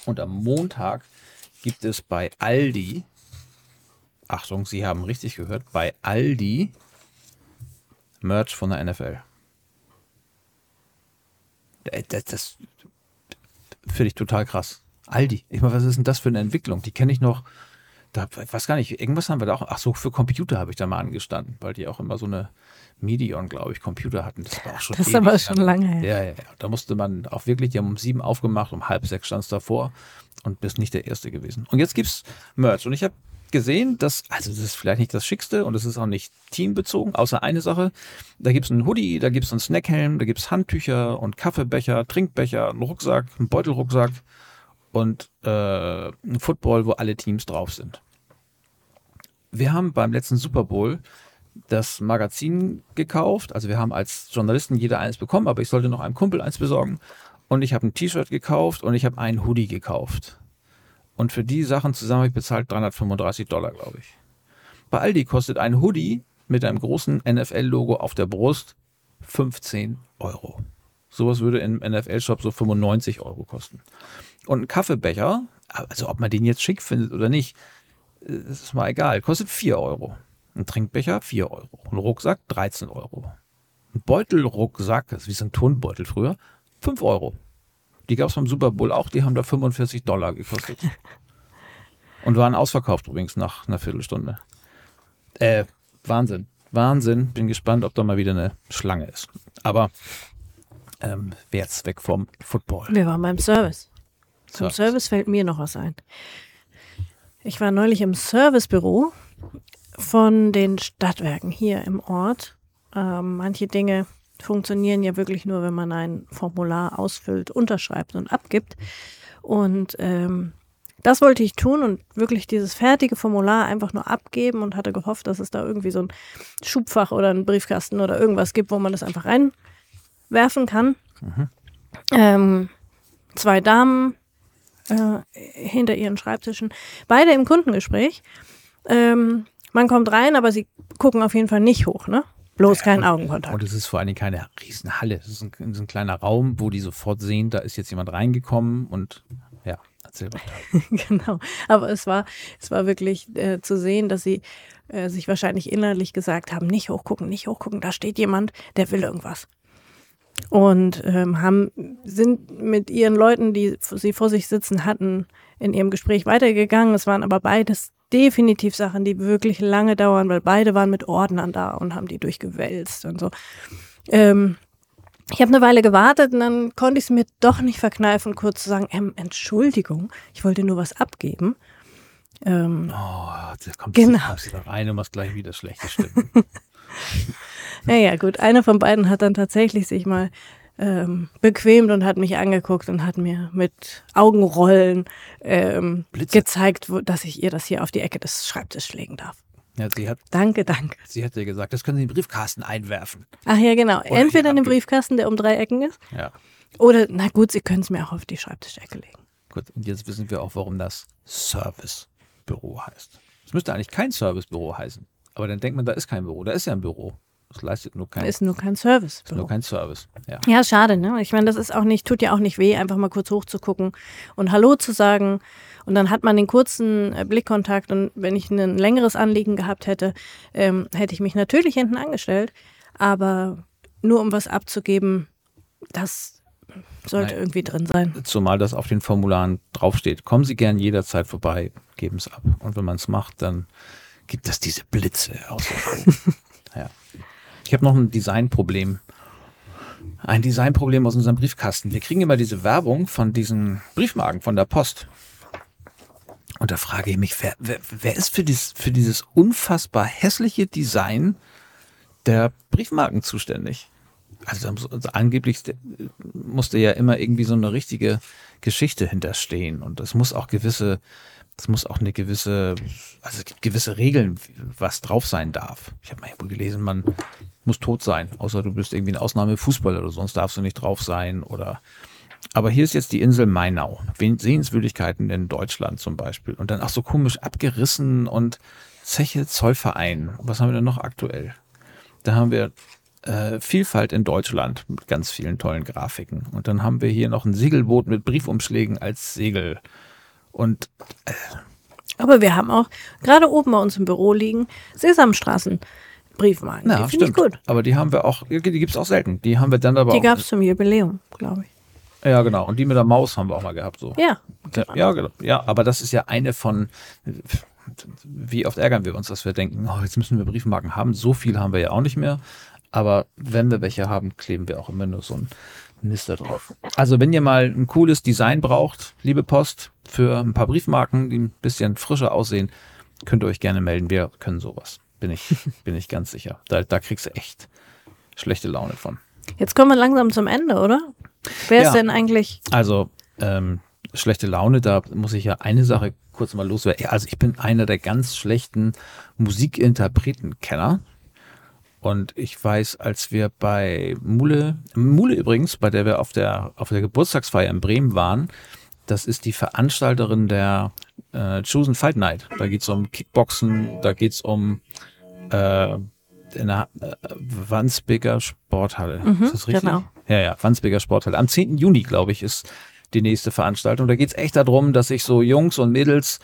Und am Montag gibt es bei Aldi, Achtung, Sie haben richtig gehört, bei Aldi Merch von der NFL. Äh, das, das finde ich total krass. Aldi. Ich meine, was ist denn das für eine Entwicklung? Die kenne ich noch da, ich weiß gar nicht, irgendwas haben wir da auch, ach so, für Computer habe ich da mal angestanden, weil die auch immer so eine Medion, glaube ich, Computer hatten. Das war auch schon Das ist aber schon lange her. Ja, ja, ja. Da musste man auch wirklich, die haben um sieben aufgemacht, um halb sechs stand es davor und bist nicht der Erste gewesen. Und jetzt gibt es Merch und ich habe gesehen, dass, also das ist vielleicht nicht das Schickste und es ist auch nicht teambezogen, außer eine Sache. Da gibt es einen Hoodie, da gibt es einen Snackhelm, da gibt es Handtücher und Kaffeebecher, Trinkbecher, einen Rucksack, einen Beutelrucksack und äh, ein Football, wo alle Teams drauf sind. Wir haben beim letzten Super Bowl das Magazin gekauft. Also wir haben als Journalisten jeder eins bekommen, aber ich sollte noch einem Kumpel eins besorgen. Und ich habe ein T-Shirt gekauft und ich habe einen Hoodie gekauft. Und für die Sachen zusammen habe ich bezahlt 335 Dollar, glaube ich. Bei Aldi kostet ein Hoodie mit einem großen NFL-Logo auf der Brust 15 Euro. Sowas würde im NFL-Shop so 95 Euro kosten. Und ein Kaffeebecher, also ob man den jetzt schick findet oder nicht, ist mal egal, kostet 4 Euro. Ein Trinkbecher 4 Euro. Ein Rucksack 13 Euro. Ein Beutelrucksack, das ist wie so ein Turnbeutel früher, 5 Euro. Die gab es beim Super Bowl auch, die haben da 45 Dollar gekostet. [laughs] Und waren ausverkauft übrigens nach einer Viertelstunde. Äh, Wahnsinn. Wahnsinn. Bin gespannt, ob da mal wieder eine Schlange ist. Aber ähm, wer jetzt weg vom Football? Wir waren beim Service. Zum Service. Service fällt mir noch was ein. Ich war neulich im Servicebüro von den Stadtwerken hier im Ort. Ähm, manche Dinge funktionieren ja wirklich nur, wenn man ein Formular ausfüllt, unterschreibt und abgibt. Und ähm, das wollte ich tun und wirklich dieses fertige Formular einfach nur abgeben und hatte gehofft, dass es da irgendwie so ein Schubfach oder ein Briefkasten oder irgendwas gibt, wo man das einfach reinwerfen kann. Mhm. Ähm, zwei Damen äh, hinter ihren Schreibtischen. Beide im Kundengespräch. Ähm, man kommt rein, aber sie gucken auf jeden Fall nicht hoch, ne? Bloß kein und, Augenkontakt. Und es ist vor allen Dingen keine Riesenhalle. Es ist ein, ein, kleiner Raum, wo die sofort sehen, da ist jetzt jemand reingekommen und Ja, erzähl weiter. [laughs] genau. Aber es war, es war wirklich äh, zu sehen, dass sie äh, sich wahrscheinlich innerlich gesagt haben, nicht hochgucken, nicht hochgucken, da steht jemand, der will irgendwas. Und ähm, haben, sind mit ihren Leuten, die sie vor sich sitzen hatten, in ihrem Gespräch weitergegangen. Es waren aber beides definitiv Sachen, die wirklich lange dauern, weil beide waren mit Ordnern da und haben die durchgewälzt und so. Ähm, ich habe eine Weile gewartet und dann konnte ich es mir doch nicht verkneifen, kurz zu sagen, ähm, Entschuldigung, ich wollte nur was abgeben. Ähm, oh, da kommt genau. sie da rein und machst gleich wieder schlechte [laughs] Stimmen. Naja, gut, einer von beiden hat dann tatsächlich sich mal ähm, bequemt und hat mich angeguckt und hat mir mit Augenrollen ähm, gezeigt, wo, dass ich ihr das hier auf die Ecke des Schreibtisches legen darf. Ja, sie hat, danke, danke. Sie hat dir gesagt, das können Sie in den Briefkasten einwerfen. Ach ja, genau. Oder Entweder in den Briefkasten, der um drei Ecken ist. Ja. Oder, na gut, Sie können es mir auch auf die Schreibtischecke legen. Gut, und jetzt wissen wir auch, warum das Servicebüro heißt. Es müsste eigentlich kein Servicebüro heißen. Aber dann denkt man, da ist kein Büro. Da ist ja ein Büro. Das leistet nur kein Ist nur kein Service. Ist nur kein Service. Ja. ja, schade, ne? Ich meine, das ist auch nicht, tut ja auch nicht weh, einfach mal kurz hochzugucken und Hallo zu sagen. Und dann hat man den kurzen äh, Blickkontakt. Und wenn ich ein längeres Anliegen gehabt hätte, ähm, hätte ich mich natürlich hinten angestellt. Aber nur um was abzugeben, das sollte Nein. irgendwie drin sein. Zumal das auf den Formularen draufsteht. Kommen Sie gern jederzeit vorbei, geben es ab. Und wenn man es macht, dann gibt es diese Blitze aus. [laughs] ja. Habe noch ein Designproblem. Ein Designproblem aus unserem Briefkasten. Wir kriegen immer diese Werbung von diesen Briefmarken von der Post. Und da frage ich mich, wer, wer, wer ist für dieses, für dieses unfassbar hässliche Design der Briefmarken zuständig? Also, also angeblich musste ja immer irgendwie so eine richtige Geschichte hinterstehen. Und es muss auch gewisse es muss auch eine gewisse, also es gibt gewisse Regeln, was drauf sein darf. Ich habe mal irgendwo gelesen, man muss tot sein, außer du bist irgendwie ein Ausnahmefußballer oder sonst darfst du nicht drauf sein oder. Aber hier ist jetzt die Insel Mainau. Sehenswürdigkeiten in Deutschland zum Beispiel. Und dann auch so komisch abgerissen und Zeche Zollverein. Was haben wir denn noch aktuell? Da haben wir äh, Vielfalt in Deutschland mit ganz vielen tollen Grafiken. Und dann haben wir hier noch ein Segelboot mit Briefumschlägen als Segel. Und äh, aber wir haben auch gerade oben bei uns im Büro liegen Sesamstraßen. Briefmarken. Ja, die finde ich gut. Aber die haben wir auch, die gibt es auch selten. Die haben wir dann aber Die gab es zum Jubiläum, glaube ich. Ja, genau. Und die mit der Maus haben wir auch mal gehabt. So. Ja. Genau. Ja, genau. Ja, aber das ist ja eine von, wie oft ärgern wir uns, dass wir denken, oh, jetzt müssen wir Briefmarken haben. So viel haben wir ja auch nicht mehr. Aber wenn wir welche haben, kleben wir auch immer nur so ein Nister drauf. Also wenn ihr mal ein cooles Design braucht, liebe Post, für ein paar Briefmarken, die ein bisschen frischer aussehen, könnt ihr euch gerne melden. Wir können sowas. Bin ich, bin ich ganz sicher. Da, da kriegst du echt schlechte Laune von. Jetzt kommen wir langsam zum Ende, oder? Wer ja, ist denn eigentlich? Also, ähm, schlechte Laune, da muss ich ja eine Sache kurz mal loswerden. Also ich bin einer der ganz schlechten Musikinterpretenkenner. Und ich weiß, als wir bei Mule, Mule übrigens, bei der wir auf der, auf der Geburtstagsfeier in Bremen waren, das ist die Veranstalterin der äh, Chosen Fight Night. Da geht es um Kickboxen, da geht es um äh, in der äh, Wandsbeker Sporthalle. Mhm, ist das richtig? Genau. Ja, ja, Wandsbeker Sporthalle. Am 10. Juni, glaube ich, ist die nächste Veranstaltung. Da geht es echt darum, dass sich so Jungs und Mädels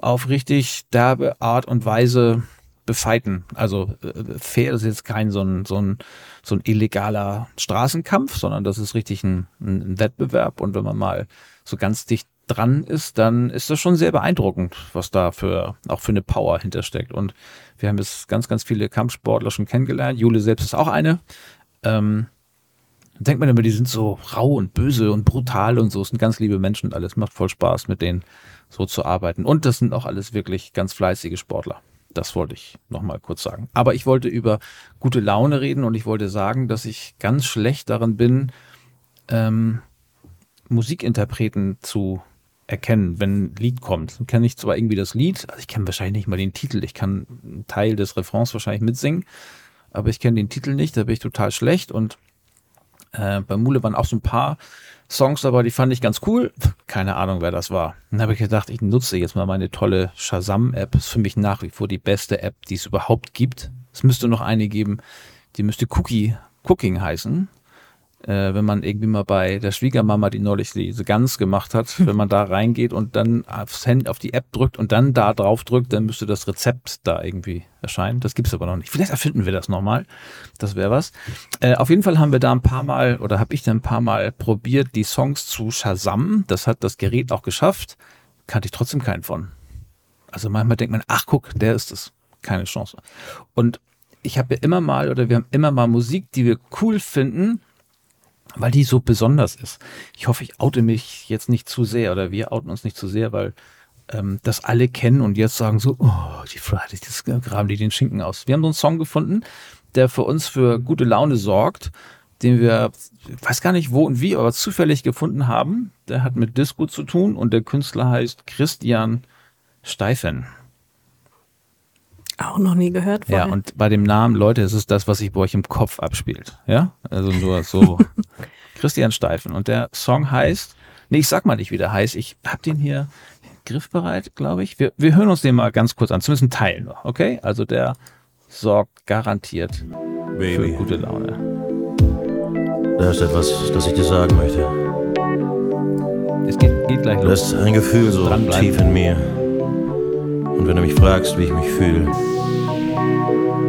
auf richtig derbe Art und Weise befeiten. Also äh, fair ist jetzt kein so ein, so, ein, so ein illegaler Straßenkampf, sondern das ist richtig ein, ein Wettbewerb. Und wenn man mal so ganz dicht dran ist, dann ist das schon sehr beeindruckend, was da für auch für eine Power hintersteckt. Und wir haben jetzt ganz, ganz viele Kampfsportler schon kennengelernt. Jule selbst ist auch eine. Ähm, denkt man immer, die sind so rau und böse und brutal und so. Es sind ganz liebe Menschen und alles. Macht voll Spaß, mit denen so zu arbeiten. Und das sind auch alles wirklich ganz fleißige Sportler. Das wollte ich nochmal kurz sagen. Aber ich wollte über gute Laune reden und ich wollte sagen, dass ich ganz schlecht darin bin, ähm, Musikinterpreten zu erkennen, wenn ein Lied kommt. Dann kenne ich zwar irgendwie das Lied, also ich kenne wahrscheinlich nicht mal den Titel. Ich kann einen Teil des Refrains wahrscheinlich mitsingen, aber ich kenne den Titel nicht, da bin ich total schlecht. Und äh, bei Mule waren auch so ein paar Songs dabei, die fand ich ganz cool. Keine Ahnung, wer das war. Dann habe ich gedacht, ich nutze jetzt mal meine tolle Shazam-App. Ist für mich nach wie vor die beste App, die es überhaupt gibt. Es müsste noch eine geben, die müsste Cookie Cooking heißen. Äh, wenn man irgendwie mal bei der Schwiegermama, die neulich diese Gans gemacht hat, [laughs] wenn man da reingeht und dann aufs Handy, auf die App drückt und dann da drauf drückt, dann müsste das Rezept da irgendwie erscheinen. Das gibt's aber noch nicht. Vielleicht erfinden wir das nochmal. Das wäre was. Äh, auf jeden Fall haben wir da ein paar Mal oder habe ich da ein paar Mal probiert, die Songs zu Shazam. Das hat das Gerät auch geschafft. Kannte ich trotzdem keinen von. Also manchmal denkt man, ach guck, der ist es. Keine Chance. Und ich habe ja immer mal oder wir haben immer mal Musik, die wir cool finden, weil die so besonders ist. Ich hoffe, ich oute mich jetzt nicht zu sehr oder wir outen uns nicht zu sehr, weil ähm, das alle kennen und jetzt sagen so, oh, die Fridays, das graben die den Schinken aus. Wir haben so einen Song gefunden, der für uns für gute Laune sorgt, den wir, weiß gar nicht wo und wie, aber zufällig gefunden haben. Der hat mit Disco zu tun und der Künstler heißt Christian Steifen. Auch noch nie gehört vorher. Ja, und bei dem Namen, Leute, es ist das, was sich bei euch im Kopf abspielt. Ja, also nur so. [laughs] Christian Steifen. Und der Song heißt, nee, ich sag mal nicht, wie der heißt. Ich hab den hier griffbereit, glaube ich. Wir, wir hören uns den mal ganz kurz an, zumindest ein Teil noch, okay? Also der sorgt garantiert Baby. für gute Laune. Da ist etwas, das ich dir sagen möchte. Es geht, geht gleich los. Das ist ein Gefühl so tief in mir. Und wenn du mich fragst, wie ich mich fühle,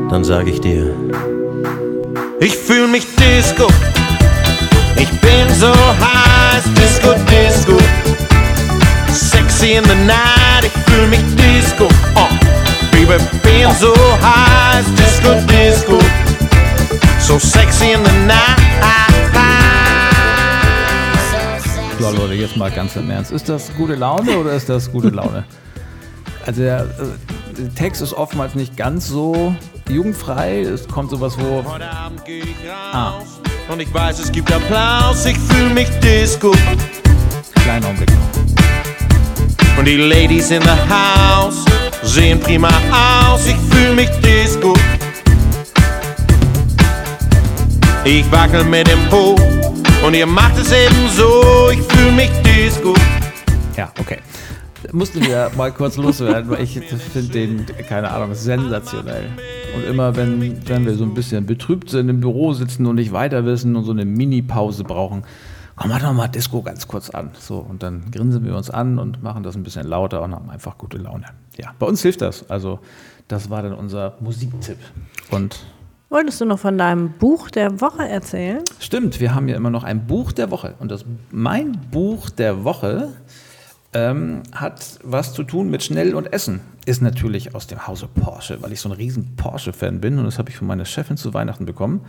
dann sage ich dir, ich fühle mich Disco. Ich bin so heiß, Disco, Disco. Sexy in the night, ich fühle mich Disco. Oh, Baby, bin so heiß, Disco, Disco. So sexy in the night. So Leute, jetzt mal ganz im Ernst. Ist das gute Laune oder ist das gute Laune? Also der, äh, der, Text ist oftmals nicht ganz so jugendfrei. Es kommt sowas wo. Heute Abend gehe ich raus ah. und ich weiß, es gibt Applaus. Ich fühle mich Disco. Kleiner Augenblick. Und die Ladies in the house sehen prima aus. Ich fühle mich Disco. Ich wackel mit dem Po und ihr macht es ebenso. Ich fühle mich Disco. Ja, okay mussten wir mal kurz loswerden, weil ich finde den, keine Ahnung, sensationell. Und immer, wenn, wenn wir so ein bisschen betrübt sind, im Büro sitzen und nicht weiter wissen und so eine Mini-Pause brauchen, komm, mach doch mal Disco ganz kurz an. So, und dann grinsen wir uns an und machen das ein bisschen lauter und haben einfach gute Laune. Ja, bei uns hilft das. Also, das war dann unser Musiktipp. Und Wolltest du noch von deinem Buch der Woche erzählen? Stimmt, wir haben ja immer noch ein Buch der Woche. Und das, mein Buch der Woche ähm, hat was zu tun mit Schnell und Essen. Ist natürlich aus dem Hause Porsche, weil ich so ein riesen Porsche-Fan bin und das habe ich von meiner Chefin zu Weihnachten bekommen.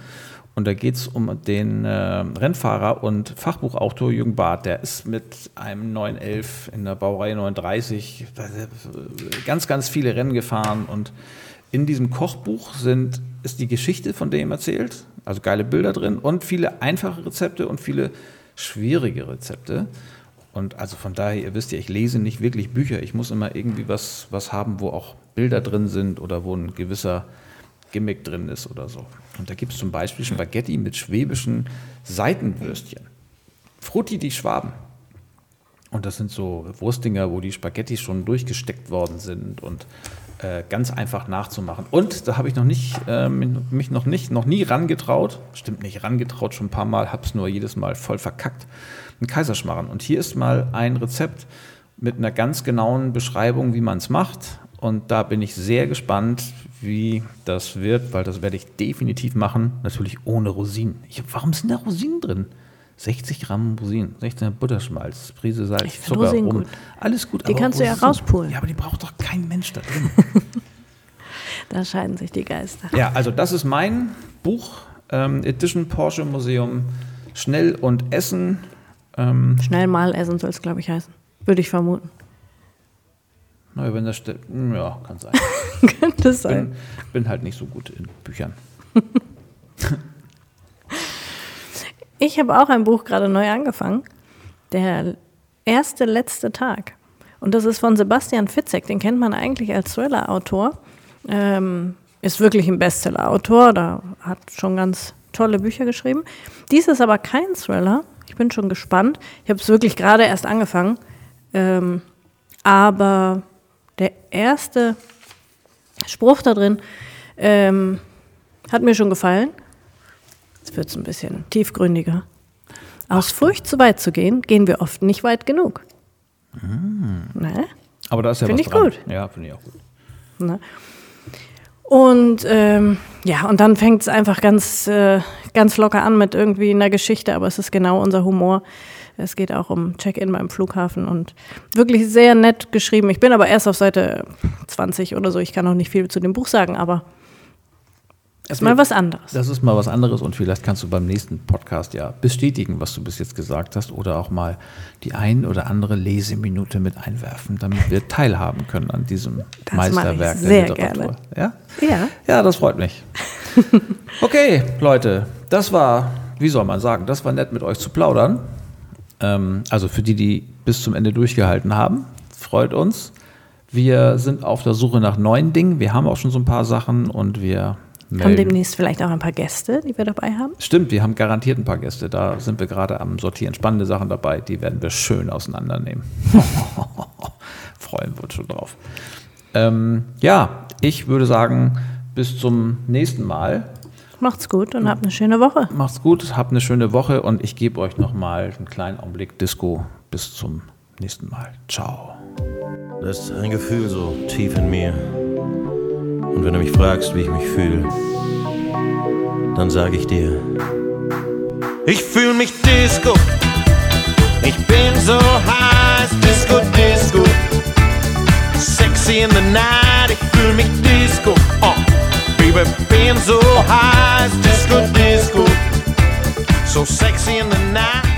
Und da geht es um den äh, Rennfahrer und Fachbuchautor Jürgen Barth. Der ist mit einem 911 in der Baureihe 39 ganz, ganz viele Rennen gefahren. Und in diesem Kochbuch sind, ist die Geschichte von dem erzählt, also geile Bilder drin und viele einfache Rezepte und viele schwierige Rezepte. Und also von daher, ihr wisst ja, ich lese nicht wirklich Bücher. Ich muss immer irgendwie was, was haben, wo auch Bilder drin sind oder wo ein gewisser Gimmick drin ist oder so. Und da gibt es zum Beispiel Spaghetti mit schwäbischen Seitenwürstchen. Frutti die Schwaben. Und das sind so Wurstdinger, wo die Spaghetti schon durchgesteckt worden sind und äh, ganz einfach nachzumachen. Und da habe ich noch nicht, äh, mich noch nicht, noch nie rangetraut. Stimmt nicht, rangetraut schon ein paar Mal, habe es nur jedes Mal voll verkackt einen Kaiserschmarrn. Und hier ist mal ein Rezept mit einer ganz genauen Beschreibung, wie man es macht. Und da bin ich sehr gespannt, wie das wird, weil das werde ich definitiv machen. Natürlich ohne Rosinen. Ich, warum sind da Rosinen drin? 60 Gramm Rosinen, 16 Butterschmalz, Prise Salz, Zucker, Rosinen rum. Gut. Alles gut. Die kannst Rosinen, du ja rauspulen. Ja, aber die braucht doch kein Mensch da drin. [laughs] da scheiden sich die Geister. Ja, also das ist mein Buch, ähm, Edition Porsche Museum, Schnell und Essen ähm, Schnell mal essen soll es, glaube ich, heißen. Würde ich vermuten. Naja, wenn das hm, ja, kann sein. [laughs] Könnte sein. Bin, bin halt nicht so gut in Büchern. [laughs] ich habe auch ein Buch gerade neu angefangen. Der erste letzte Tag. Und das ist von Sebastian Fitzek. Den kennt man eigentlich als Thriller-Autor. Ähm, ist wirklich ein Bestseller-Autor. Da hat schon ganz tolle Bücher geschrieben. Dies ist aber kein Thriller, ich bin schon gespannt. Ich habe es wirklich gerade erst angefangen. Ähm, aber der erste Spruch da drin ähm, hat mir schon gefallen. Jetzt wird es ein bisschen tiefgründiger. Aus Furcht, zu weit zu gehen, gehen wir oft nicht weit genug. Ne? Aber da ist ja Find was ich dran. gut. Ja, finde ich auch gut. Ne? Und ähm, ja, und dann fängt es einfach ganz, äh, ganz locker an mit irgendwie einer Geschichte, aber es ist genau unser Humor. Es geht auch um Check-in beim Flughafen und wirklich sehr nett geschrieben. Ich bin aber erst auf Seite 20 oder so. Ich kann noch nicht viel zu dem Buch sagen, aber ist mal was anderes. Das ist mal was anderes und vielleicht kannst du beim nächsten Podcast ja bestätigen, was du bis jetzt gesagt hast oder auch mal die ein oder andere Leseminute mit einwerfen, damit wir [laughs] teilhaben können an diesem Das Meisterwerk sehr der Literatur. Ja? Ja. Ja, das freut mich. [laughs] Okay, Leute, das war, wie soll man sagen, das war nett mit euch zu plaudern. Ähm, also für die, die bis zum Ende durchgehalten haben, freut uns. Wir sind auf der Suche nach neuen Dingen. Wir haben auch schon so ein paar Sachen und wir Haben melden. demnächst vielleicht auch ein paar Gäste, die wir dabei haben. Stimmt, wir haben garantiert ein paar Gäste. Da sind wir gerade am Sortieren. Spannende Sachen dabei. Die werden wir schön auseinandernehmen. [laughs] Freuen wir uns schon drauf. Ähm, ja, ich würde sagen, bis zum nächsten Mal. Macht's gut und habt eine schöne Woche. Macht's gut, habt eine schöne Woche und ich gebe euch nochmal einen kleinen Augenblick Disco. Bis zum nächsten Mal. Ciao. Das ist ein Gefühl so tief in mir. Und wenn du mich fragst, wie ich mich fühle, dann sage ich dir, ich fühle mich Disco. Ich bin so heiß, Disco, Disco. Sexy in the night, ich fühle mich Disco. Oh, Baby, bin so heiß, Disco, Disco. So sexy in the night.